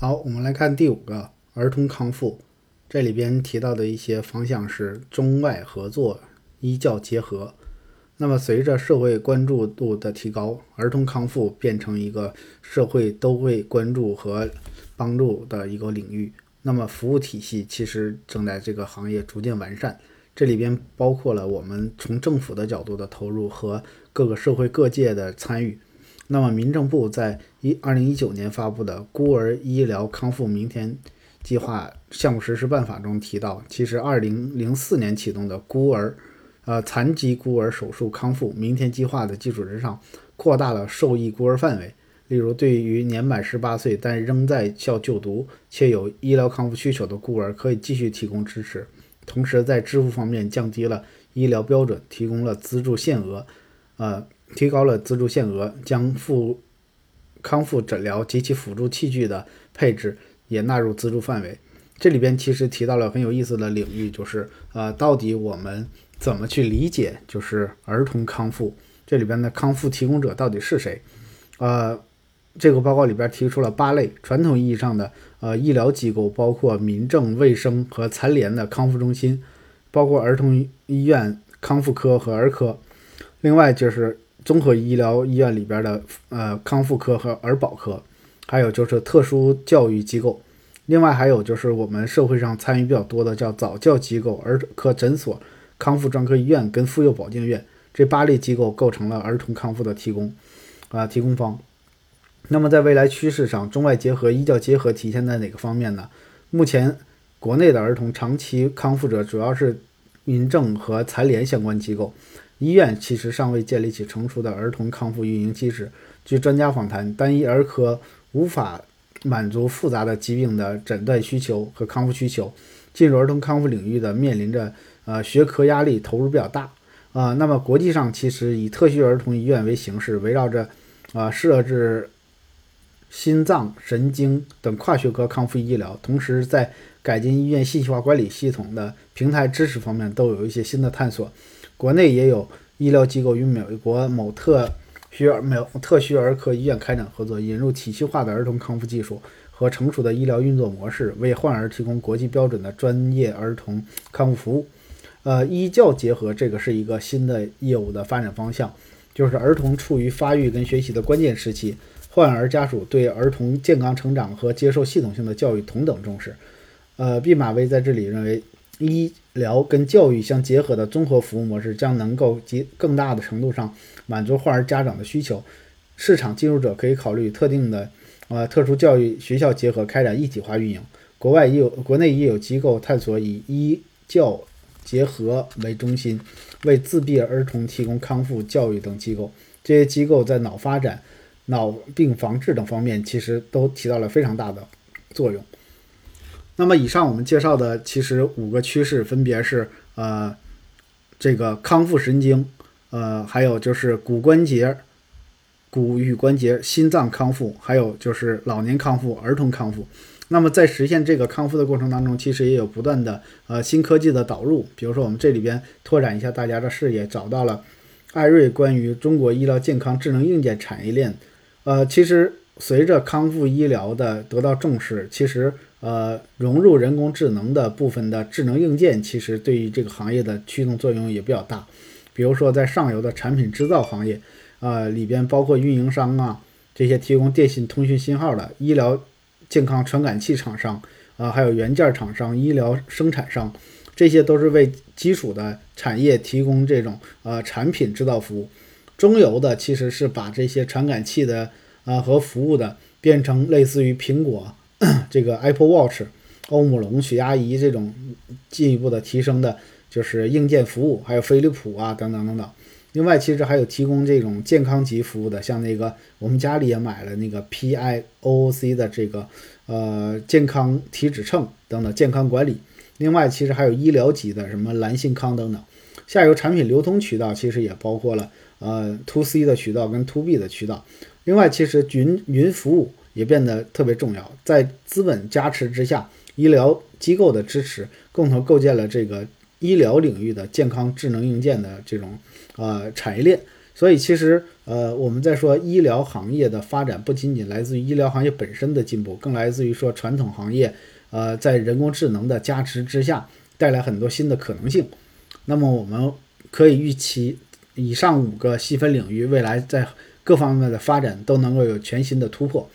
好，我们来看第五个儿童康复，这里边提到的一些方向是中外合作、医教结合。那么，随着社会关注度的提高，儿童康复变成一个社会都会关注和帮助的一个领域。那么，服务体系其实正在这个行业逐渐完善，这里边包括了我们从政府的角度的投入和各个社会各界的参与。那么，民政部在一二零一九年发布的《孤儿医疗康复明天计划项目实施办法》中提到，其实二零零四年启动的孤儿，呃残疾孤儿手术康复明天计划的基础之上，扩大了受益孤儿范围。例如，对于年满十八岁但仍在校就读且有医疗康复需求的孤儿，可以继续提供支持。同时，在支付方面降低了医疗标准，提供了资助限额，呃。提高了资助限额，将复康复诊疗及其辅助器具的配置也纳入资助范围。这里边其实提到了很有意思的领域，就是呃，到底我们怎么去理解就是儿童康复？这里边的康复提供者到底是谁？呃，这个报告里边提出了八类传统意义上的呃医疗机构，包括民政、卫生和残联的康复中心，包括儿童医院康复科和儿科，另外就是。综合医疗医院里边的呃康复科和儿保科，还有就是特殊教育机构，另外还有就是我们社会上参与比较多的叫早教机构、儿科诊所、康复专科医院跟妇幼保健院这八类机构构成了儿童康复的提供啊提供方。那么在未来趋势上，中外结合、医教结合体现在哪个方面呢？目前国内的儿童长期康复者主要是民政和残联相关机构。医院其实尚未建立起成熟的儿童康复运营机制。据专家访谈，单一儿科无法满足复杂的疾病的诊断需求和康复需求。进入儿童康复领域的面临着呃学科压力，投入比较大啊。那么国际上其实以特需儿童医院为形式，围绕着啊设置心脏、神经等跨学科康复医疗，同时在改进医院信息化管理系统的平台支持方面都有一些新的探索。国内也有医疗机构与美国某特需儿美特需儿科医院开展合作，引入体系化的儿童康复技术和成熟的医疗运作模式，为患儿提供国际标准的专业儿童康复服务。呃，医教结合这个是一个新的业务的发展方向，就是儿童处于发育跟学习的关键时期，患儿家属对儿童健康成长和接受系统性的教育同等重视。呃，毕马威在这里认为。医疗跟教育相结合的综合服务模式，将能够及更大的程度上满足患儿家长的需求。市场进入者可以考虑特定的呃特殊教育学校结合开展一体化运营。国外也有，国内也有机构探索以医教结合为中心，为自闭儿童提供康复教育等机构。这些机构在脑发展、脑病防治等方面，其实都起到了非常大的作用。那么以上我们介绍的其实五个趋势分别是呃这个康复神经，呃还有就是骨关节、骨与关节、心脏康复，还有就是老年康复、儿童康复。那么在实现这个康复的过程当中，其实也有不断的呃新科技的导入，比如说我们这里边拓展一下大家的视野，找到了艾瑞关于中国医疗健康智能硬件产业链。呃，其实随着康复医疗的得到重视，其实呃，融入人工智能的部分的智能硬件，其实对于这个行业的驱动作用也比较大。比如说，在上游的产品制造行业，呃，里边包括运营商啊，这些提供电信通讯信号的医疗健康传感器厂商啊，还有元件厂商、医疗生产商，这些都是为基础的产业提供这种呃产品制造服务。中游的其实是把这些传感器的啊和服务的变成类似于苹果。这个 Apple Watch、欧姆龙血压仪这种进一步的提升的，就是硬件服务，还有飞利浦啊等等等等。另外，其实还有提供这种健康级服务的，像那个我们家里也买了那个 PIOOC 的这个呃健康体脂秤等等健康管理。另外，其实还有医疗级的什么蓝信康等等。下游产品流通渠道其实也包括了呃 To C 的渠道跟 To B 的渠道。另外，其实云云服务。也变得特别重要，在资本加持之下，医疗机构的支持，共同构建了这个医疗领域的健康智能硬件的这种呃产业链。所以，其实呃。我们在说医疗行业的发展，不仅仅来自于医疗行业本身的进步，更来自于说传统行业，呃，在人工智能的加持之下，带来很多新的可能性。那么我们可以预期，以上五个细分领域未来在各方面的发展都能够有全新的突破。